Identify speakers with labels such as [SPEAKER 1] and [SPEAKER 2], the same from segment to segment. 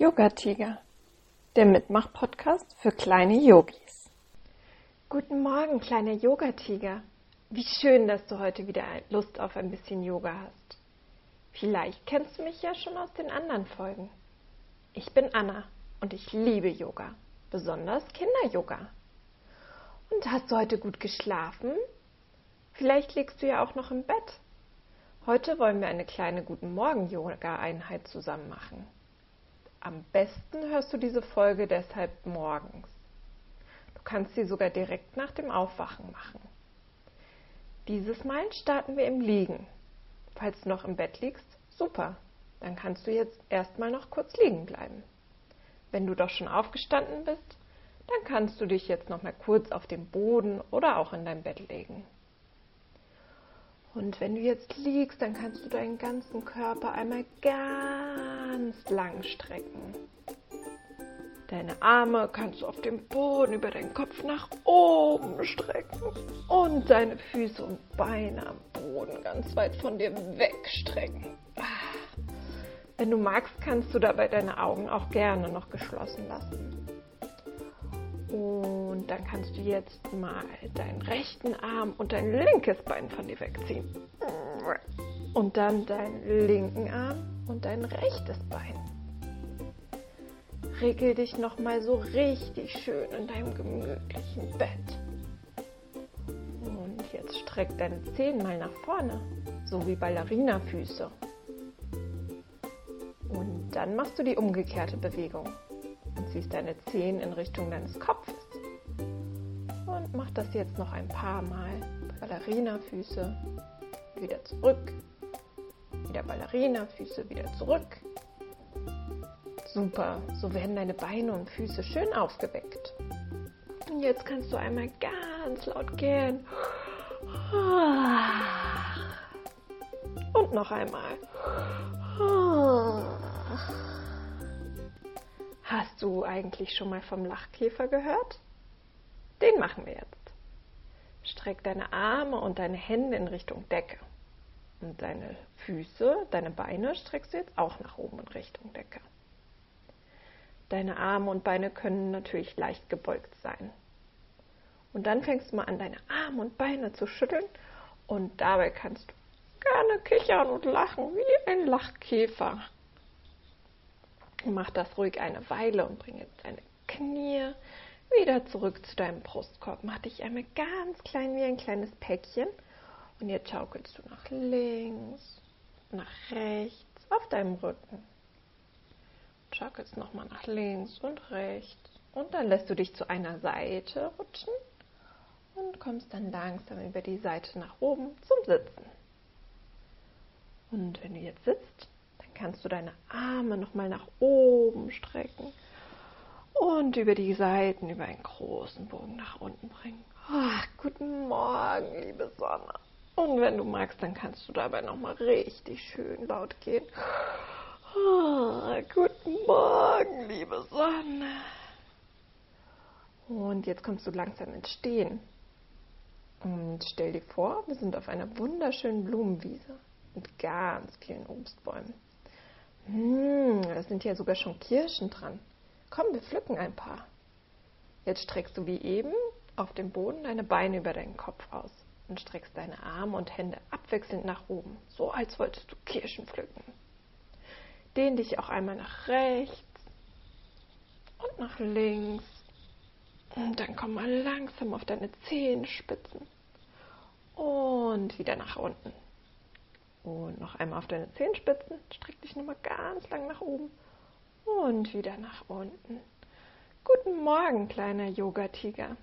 [SPEAKER 1] Yoga Tiger, der Mitmach-Podcast für kleine Yogis. Guten Morgen, kleiner Yoga Tiger. Wie schön, dass du heute wieder Lust auf ein bisschen Yoga hast. Vielleicht kennst du mich ja schon aus den anderen Folgen. Ich bin Anna und ich liebe Yoga, besonders Kinder-Yoga. Und hast du heute gut geschlafen? Vielleicht liegst du ja auch noch im Bett. Heute wollen wir eine kleine Guten Morgen-Yoga-Einheit zusammen machen. Am besten hörst du diese Folge deshalb morgens. Du kannst sie sogar direkt nach dem Aufwachen machen. Dieses Mal starten wir im Liegen. Falls du noch im Bett liegst, super. Dann kannst du jetzt erstmal noch kurz liegen bleiben. Wenn du doch schon aufgestanden bist, dann kannst du dich jetzt noch mal kurz auf den Boden oder auch in dein Bett legen. Und wenn du jetzt liegst, dann kannst du deinen ganzen Körper einmal ganz lang strecken. Deine Arme kannst du auf dem Boden über deinen Kopf nach oben strecken und deine Füße und Beine am Boden ganz weit von dir wegstrecken. Wenn du magst, kannst du dabei deine Augen auch gerne noch geschlossen lassen. Und dann kannst du jetzt mal deinen rechten Arm und dein linkes Bein von dir wegziehen. Und dann deinen linken Arm und dein rechtes Bein. Regel dich nochmal so richtig schön in deinem gemütlichen Bett. Und jetzt streck deine Zehen mal nach vorne, so wie Ballerinafüße. Und dann machst du die umgekehrte Bewegung und ziehst deine Zehen in Richtung deines Kopfes. Und mach das jetzt noch ein paar Mal. Ballerina-Füße, wieder zurück. Wieder Ballerina-Füße, wieder zurück. Super, so werden deine Beine und Füße schön aufgeweckt. Und jetzt kannst du einmal ganz laut gehen. Und noch einmal. Hast du eigentlich schon mal vom Lachkäfer gehört? Den machen wir jetzt. Streck deine Arme und deine Hände in Richtung Decke. Und deine Füße, deine Beine streckst du jetzt auch nach oben in Richtung Decke. Deine Arme und Beine können natürlich leicht gebeugt sein. Und dann fängst du mal an, deine Arme und Beine zu schütteln und dabei kannst du gerne kichern und lachen wie ein Lachkäfer. Mach das ruhig eine Weile und bring jetzt deine Knie wieder zurück zu deinem Brustkorb. Mach dich einmal ganz klein wie ein kleines Päckchen. Und jetzt schaukelst du nach links, nach rechts auf deinem Rücken. Schaukelst nochmal nach links und rechts. Und dann lässt du dich zu einer Seite rutschen und kommst dann langsam über die Seite nach oben zum Sitzen. Und wenn du jetzt sitzt, kannst du deine Arme nochmal nach oben strecken und über die Seiten über einen großen Bogen nach unten bringen. Ach, guten Morgen, liebe Sonne. Und wenn du magst, dann kannst du dabei nochmal richtig schön laut gehen. Oh, guten Morgen, liebe Sonne. Und jetzt kommst du langsam ins Stehen. Und stell dir vor, wir sind auf einer wunderschönen Blumenwiese mit ganz vielen Obstbäumen. Hm, da sind ja sogar schon Kirschen dran. Komm, wir pflücken ein paar. Jetzt streckst du wie eben auf dem Boden deine Beine über deinen Kopf aus und streckst deine Arme und Hände abwechselnd nach oben, so als wolltest du Kirschen pflücken. Dehn dich auch einmal nach rechts und nach links. Und dann komm mal langsam auf deine Zehenspitzen und wieder nach unten. Und noch einmal auf deine Zehenspitzen, streck dich nochmal ganz lang nach oben und wieder nach unten. Guten Morgen, kleiner Yoga-Tiger.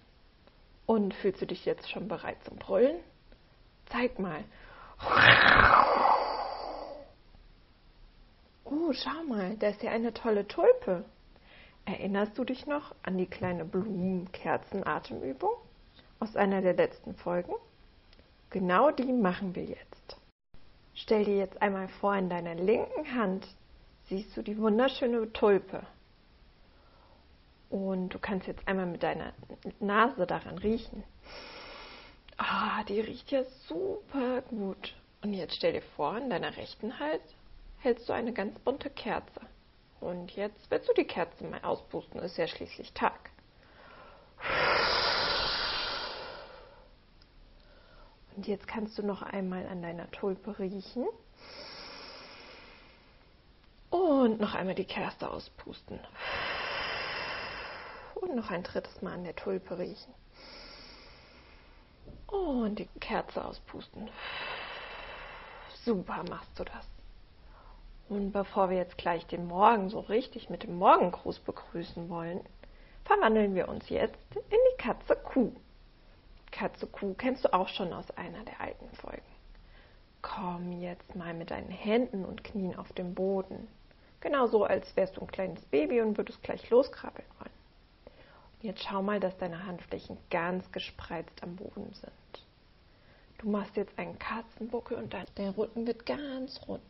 [SPEAKER 1] Und fühlst du dich jetzt schon bereit zum Brüllen? Zeig mal. Oh, schau mal, da ist ja eine tolle Tulpe. Erinnerst du dich noch an die kleine Blumenkerzen-Atemübung aus einer der letzten Folgen? Genau die machen wir jetzt. Stell dir jetzt einmal vor, in deiner linken Hand siehst du die wunderschöne Tulpe. Und du kannst jetzt einmal mit deiner Nase daran riechen. Ah, die riecht ja super gut. Und jetzt stell dir vor, in deiner rechten Hand hältst du eine ganz bunte Kerze. Und jetzt willst du die Kerze mal auspusten, ist ja schließlich Tag. Und jetzt kannst du noch einmal an deiner Tulpe riechen. Und noch einmal die Kerze auspusten. Und noch ein drittes Mal an der Tulpe riechen. Und die Kerze auspusten. Super machst du das. Und bevor wir jetzt gleich den Morgen so richtig mit dem Morgengruß begrüßen wollen, verwandeln wir uns jetzt in die Katze Kuh. Katze Kuh kennst du auch schon aus einer der alten Folgen. Komm jetzt mal mit deinen Händen und Knien auf den Boden. Genauso, als wärst du ein kleines Baby und würdest gleich loskrabbeln wollen. Und jetzt schau mal, dass deine Handflächen ganz gespreizt am Boden sind. Du machst jetzt einen Katzenbuckel und dein Rücken wird ganz rund.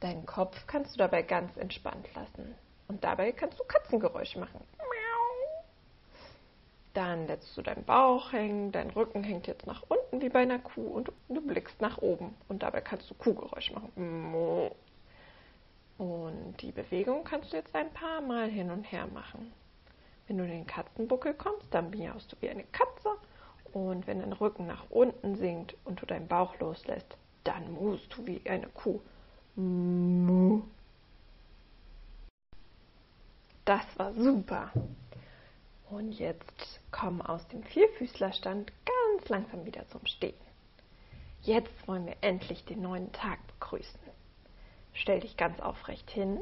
[SPEAKER 1] Deinen Kopf kannst du dabei ganz entspannt lassen. Und dabei kannst du Katzengeräusche machen. Dann lässt du deinen Bauch hängen, dein Rücken hängt jetzt nach unten wie bei einer Kuh und du blickst nach oben. Und dabei kannst du Kuhgeräusche machen. Und die Bewegung kannst du jetzt ein paar Mal hin und her machen. Wenn du in den Katzenbuckel kommst, dann miaust du wie eine Katze. Und wenn dein Rücken nach unten sinkt und du deinen Bauch loslässt, dann muust du wie eine Kuh. Das war super. Und jetzt komm aus dem Vierfüßlerstand ganz langsam wieder zum Stehen. Jetzt wollen wir endlich den neuen Tag begrüßen. Stell dich ganz aufrecht hin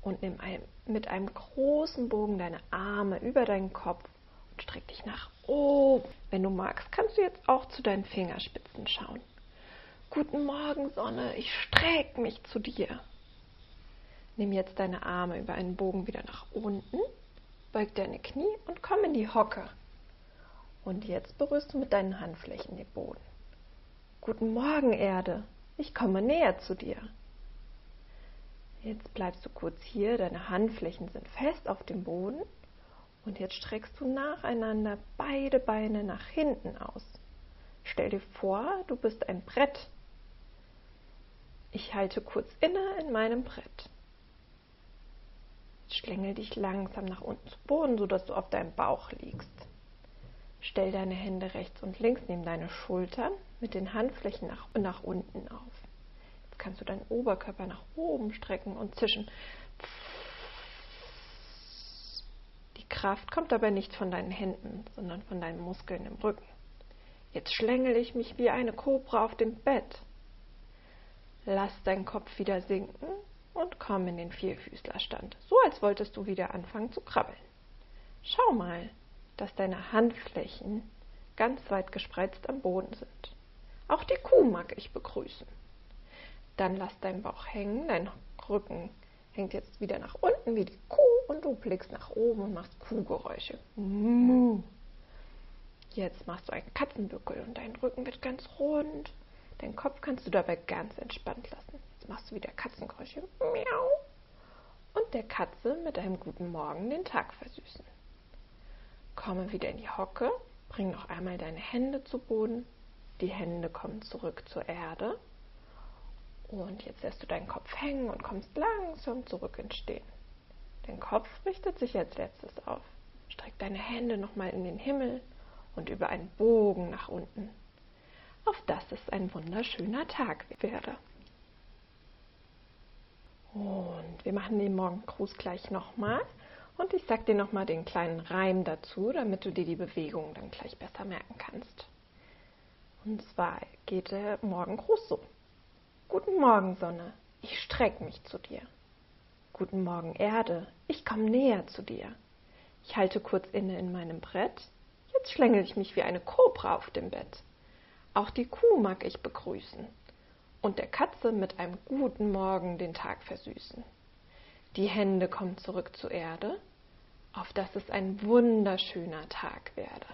[SPEAKER 1] und nimm ein, mit einem großen Bogen deine Arme über deinen Kopf und streck dich nach oben. Wenn du magst, kannst du jetzt auch zu deinen Fingerspitzen schauen. Guten Morgen, Sonne, ich streck mich zu dir. Nimm jetzt deine Arme über einen Bogen wieder nach unten, beug deine Knie und komm in die Hocke. Und jetzt berührst du mit deinen Handflächen den Boden. Guten Morgen, Erde, ich komme näher zu dir. Jetzt bleibst du kurz hier, deine Handflächen sind fest auf dem Boden und jetzt streckst du nacheinander beide Beine nach hinten aus. Stell dir vor, du bist ein Brett. Ich halte kurz inne in meinem Brett. Schlängel dich langsam nach unten zu Boden, sodass du auf deinem Bauch liegst. Stell deine Hände rechts und links neben deine Schultern mit den Handflächen nach, nach unten auf kannst du deinen Oberkörper nach oben strecken und zischen. Die Kraft kommt aber nicht von deinen Händen, sondern von deinen Muskeln im Rücken. Jetzt schlängel ich mich wie eine Kobra auf dem Bett. Lass deinen Kopf wieder sinken komm in den Vierfüßlerstand, so als wolltest du wieder anfangen zu krabbeln. Schau mal, dass deine Handflächen ganz weit gespreizt am Boden sind. Auch die Kuh mag ich begrüßen. Dann lass deinen Bauch hängen, dein Rücken hängt jetzt wieder nach unten wie die Kuh und du blickst nach oben und machst Kuhgeräusche. Jetzt machst du einen Katzenbückel und dein Rücken wird ganz rund. Deinen Kopf kannst du dabei ganz entspannt lassen. Jetzt machst du wieder Katzengeräusche. Miau. Und der Katze mit einem guten Morgen den Tag versüßen. Komme wieder in die Hocke, bring noch einmal deine Hände zu Boden. Die Hände kommen zurück zur Erde und jetzt lässt du deinen Kopf hängen und kommst langsam zurück ins Stehen. Dein Kopf richtet sich als letztes auf. Streck deine Hände nochmal in den Himmel und über einen Bogen nach unten, auf dass es ein wunderschöner Tag werde. Und wir machen den Morgengruß gleich nochmal. Und ich sag dir nochmal den kleinen Reim dazu, damit du dir die Bewegung dann gleich besser merken kannst. Und zwar geht der Morgengruß so. Guten Morgen, Sonne, ich streck mich zu dir. Guten Morgen, Erde, ich komm näher zu dir. Ich halte kurz inne in meinem Brett, jetzt schlängel ich mich wie eine Kobra auf dem Bett. Auch die Kuh mag ich begrüßen und der Katze mit einem guten Morgen den Tag versüßen. Die Hände kommen zurück zur Erde, auf dass es ein wunderschöner Tag werde.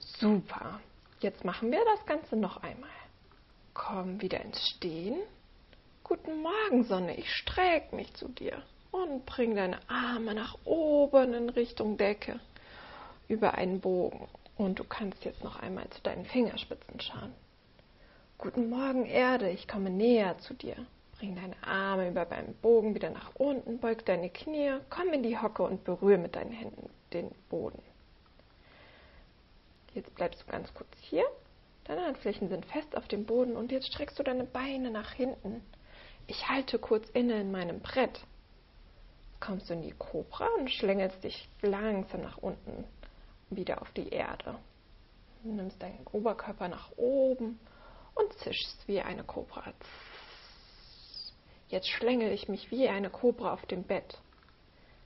[SPEAKER 1] Super, jetzt machen wir das Ganze noch einmal. Komm wieder ins Stehen. Guten Morgen, Sonne, ich streck mich zu dir und bring deine Arme nach oben in Richtung Decke über einen Bogen. Und du kannst jetzt noch einmal zu deinen Fingerspitzen schauen. Guten Morgen, Erde, ich komme näher zu dir. Bring deine Arme über beim Bogen wieder nach unten, beug deine Knie, komm in die Hocke und berühre mit deinen Händen den Boden. Jetzt bleibst du ganz kurz hier. Deine Handflächen sind fest auf dem Boden und jetzt streckst du deine Beine nach hinten. Ich halte kurz inne in meinem Brett. Kommst du in die Kobra und schlängelst dich langsam nach unten wieder auf die Erde. Du nimmst deinen Oberkörper nach oben und zischst wie eine Kobra. Jetzt schlängel ich mich wie eine Kobra auf dem Bett.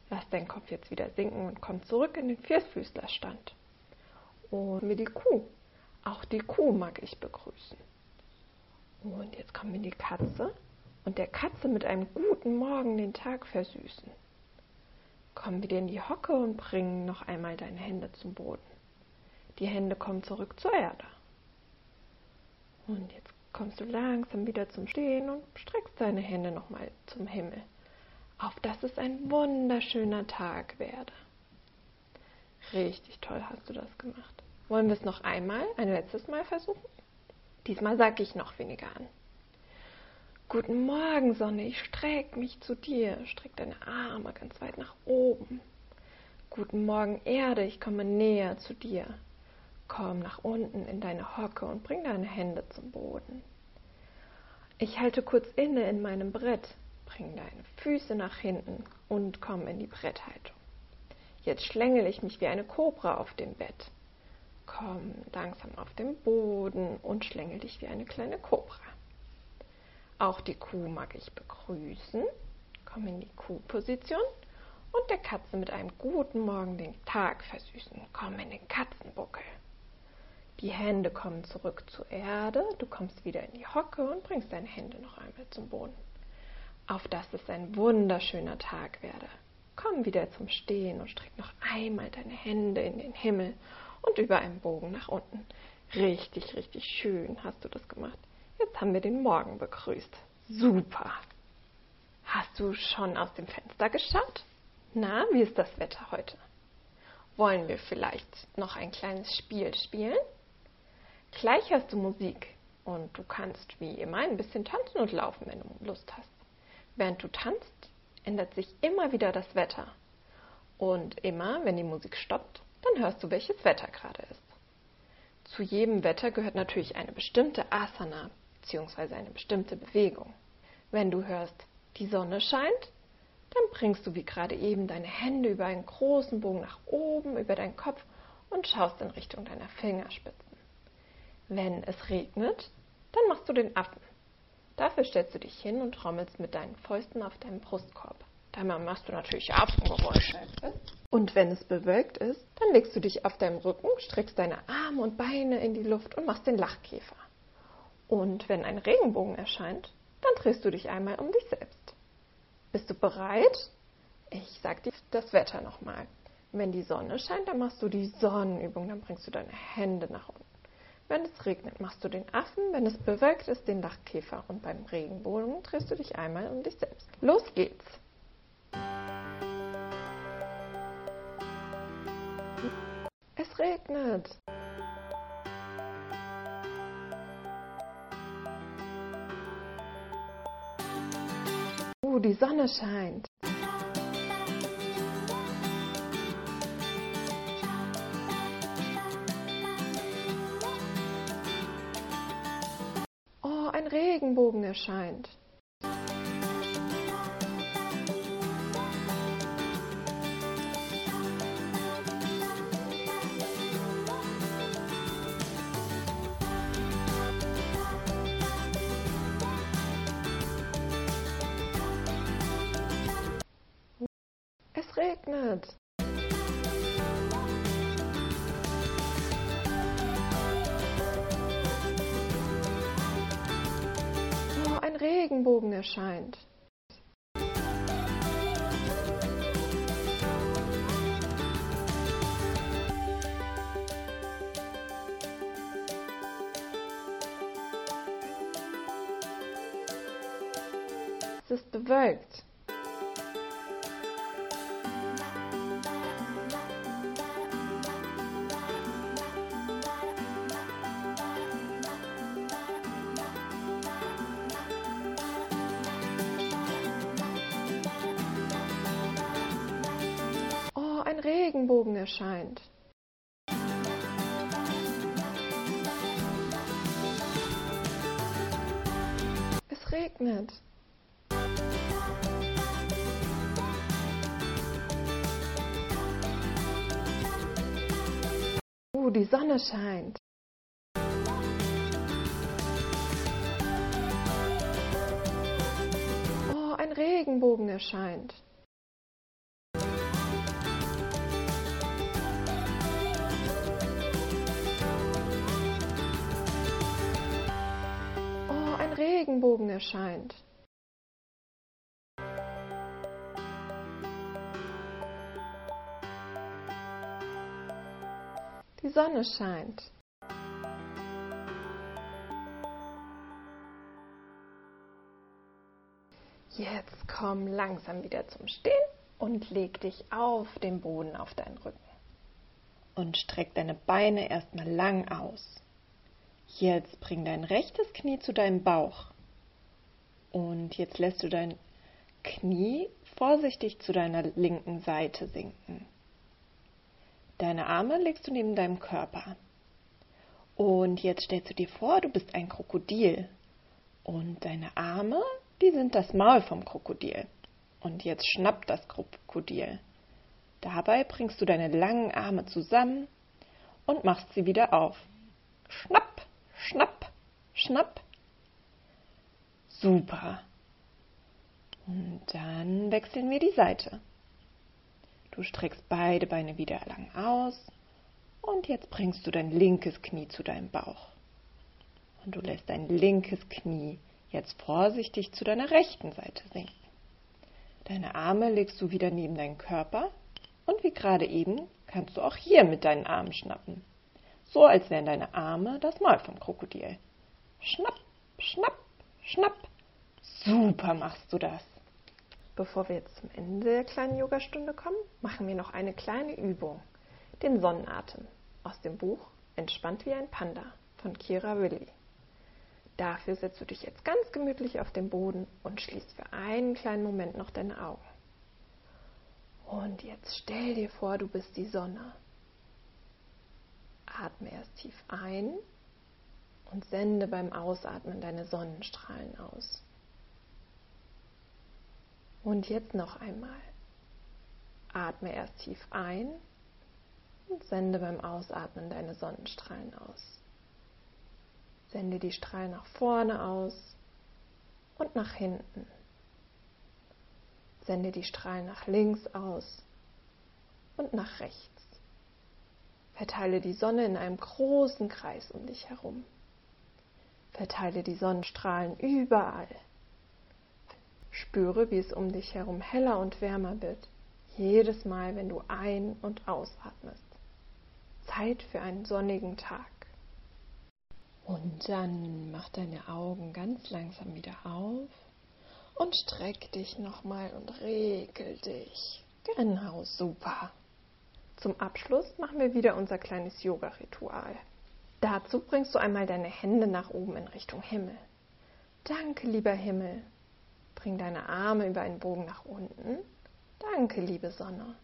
[SPEAKER 1] Lass deinen Kopf jetzt wieder sinken und komm zurück in den Vierfüßlerstand. Und mir die Kuh. Auch die Kuh mag ich begrüßen. Und jetzt kommen wir die Katze und der Katze mit einem guten Morgen den Tag versüßen. Komm wieder in die Hocke und bring noch einmal deine Hände zum Boden. Die Hände kommen zurück zur Erde. Und jetzt kommst du langsam wieder zum Stehen und streckst deine Hände nochmal zum Himmel, auf dass es ein wunderschöner Tag werde. Richtig toll hast du das gemacht. Wollen wir es noch einmal, ein letztes Mal versuchen? Diesmal sage ich noch weniger an. Guten Morgen, Sonne, ich streck mich zu dir. Streck deine Arme ganz weit nach oben. Guten Morgen, Erde, ich komme näher zu dir. Komm nach unten in deine Hocke und bring deine Hände zum Boden. Ich halte kurz inne in meinem Brett, bring deine Füße nach hinten und komm in die Bretthaltung. Jetzt schlängel ich mich wie eine Kobra auf dem Bett. Komm langsam auf den Boden und schlängel dich wie eine kleine Kobra. Auch die Kuh mag ich begrüßen. Komm in die Kuhposition und der Katze mit einem guten Morgen den Tag versüßen. Komm in den Katzenbuckel. Die Hände kommen zurück zur Erde. Du kommst wieder in die Hocke und bringst deine Hände noch einmal zum Boden. Auf dass es ein wunderschöner Tag werde. Komm wieder zum Stehen und streck noch einmal deine Hände in den Himmel und über einen Bogen nach unten. Richtig, richtig schön hast du das gemacht. Jetzt haben wir den Morgen begrüßt. Super. Hast du schon aus dem Fenster geschaut? Na, wie ist das Wetter heute? Wollen wir vielleicht noch ein kleines Spiel spielen? Gleich hast du Musik und du kannst wie immer ein bisschen tanzen und laufen, wenn du Lust hast. Während du tanzt, ändert sich immer wieder das Wetter. Und immer, wenn die Musik stoppt, dann hörst du, welches Wetter gerade ist. Zu jedem Wetter gehört natürlich eine bestimmte Asana bzw. eine bestimmte Bewegung. Wenn du hörst, die Sonne scheint, dann bringst du wie gerade eben deine Hände über einen großen Bogen nach oben über deinen Kopf und schaust in Richtung deiner Fingerspitzen. Wenn es regnet, dann machst du den Affen. Dafür stellst du dich hin und trommelst mit deinen Fäusten auf deinem Brustkorb. Dabei machst du natürlich Affengeräusche. Und wenn es bewölkt ist, dann legst du dich auf deinem Rücken, streckst deine Arme und Beine in die Luft und machst den Lachkäfer. Und wenn ein Regenbogen erscheint, dann drehst du dich einmal um dich selbst. Bist du bereit? Ich sag dir das Wetter nochmal. Wenn die Sonne scheint, dann machst du die Sonnenübung, dann bringst du deine Hände nach unten. Wenn es regnet, machst du den Affen, wenn es bewölkt ist, den Lachkäfer und beim Regenbogen drehst du dich einmal um dich selbst. Los geht's! Es regnet. Uh, die Sonne scheint. Regenbogen erscheint. regnet. Regenbogen erscheint. Es ist bewölkt. Regenbogen erscheint. Es regnet. Oh, die Sonne scheint. Oh, ein Regenbogen erscheint. Regenbogen erscheint. Die Sonne scheint. Jetzt komm langsam wieder zum Stehen und leg dich auf den Boden auf deinen Rücken. Und streck deine Beine erstmal lang aus. Jetzt bring dein rechtes Knie zu deinem Bauch. Und jetzt lässt du dein Knie vorsichtig zu deiner linken Seite sinken. Deine Arme legst du neben deinem Körper. Und jetzt stellst du dir vor, du bist ein Krokodil. Und deine Arme, die sind das Maul vom Krokodil. Und jetzt schnappt das Krokodil. Dabei bringst du deine langen Arme zusammen und machst sie wieder auf. Schnapp! Schnapp, schnapp. Super. Und dann wechseln wir die Seite. Du streckst beide Beine wieder lang aus und jetzt bringst du dein linkes Knie zu deinem Bauch. Und du lässt dein linkes Knie jetzt vorsichtig zu deiner rechten Seite sinken. Deine Arme legst du wieder neben deinen Körper und wie gerade eben kannst du auch hier mit deinen Armen schnappen so als wären deine Arme das Maul vom Krokodil. Schnapp, schnapp, schnapp. Super machst du das. Bevor wir jetzt zum Ende der kleinen Yogastunde kommen, machen wir noch eine kleine Übung. Den Sonnenatem aus dem Buch Entspannt wie ein Panda von Kira Willi. Dafür setzt du dich jetzt ganz gemütlich auf den Boden und schließt für einen kleinen Moment noch deine Augen. Und jetzt stell dir vor, du bist die Sonne Atme erst tief ein und sende beim Ausatmen deine Sonnenstrahlen aus. Und jetzt noch einmal. Atme erst tief ein und sende beim Ausatmen deine Sonnenstrahlen aus. Sende die Strahlen nach vorne aus und nach hinten. Sende die Strahlen nach links aus und nach rechts. Verteile die Sonne in einem großen Kreis um dich herum. Verteile die Sonnenstrahlen überall. Spüre, wie es um dich herum heller und wärmer wird, jedes Mal, wenn du ein- und ausatmest. Zeit für einen sonnigen Tag. Und dann mach deine Augen ganz langsam wieder auf und streck dich nochmal und regel dich. Genau, super. Zum Abschluss machen wir wieder unser kleines Yoga-Ritual. Dazu bringst du einmal deine Hände nach oben in Richtung Himmel. Danke, lieber Himmel. Bring deine Arme über einen Bogen nach unten. Danke, liebe Sonne.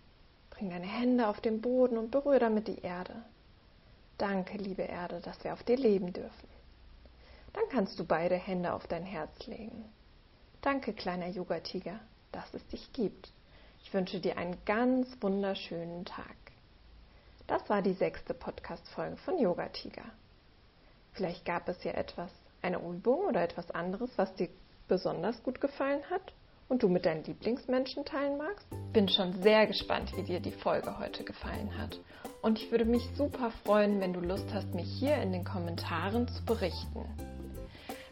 [SPEAKER 1] Bring deine Hände auf den Boden und berühre damit die Erde. Danke, liebe Erde, dass wir auf dir leben dürfen. Dann kannst du beide Hände auf dein Herz legen. Danke, kleiner Yogatiger, dass es dich gibt. Ich wünsche dir einen ganz wunderschönen Tag. Das war die sechste Podcast-Folge von Yoga Tiger. Vielleicht gab es ja etwas, eine Übung oder etwas anderes, was dir besonders gut gefallen hat und du mit deinen Lieblingsmenschen teilen magst. Bin schon sehr gespannt, wie dir die Folge heute gefallen hat. Und ich würde mich super freuen, wenn du Lust hast, mich hier in den Kommentaren zu berichten.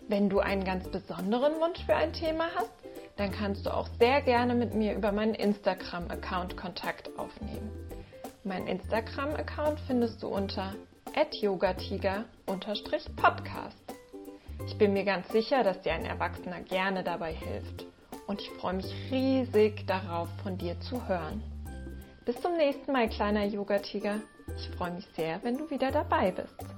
[SPEAKER 1] Wenn du einen ganz besonderen Wunsch für ein Thema hast, dann kannst du auch sehr gerne mit mir über meinen Instagram-Account Kontakt aufnehmen. Mein Instagram-Account findest du unter yogatiger-podcast. Ich bin mir ganz sicher, dass dir ein Erwachsener gerne dabei hilft. Und ich freue mich riesig darauf, von dir zu hören. Bis zum nächsten Mal, kleiner Yogatiger. Ich freue mich sehr, wenn du wieder dabei bist.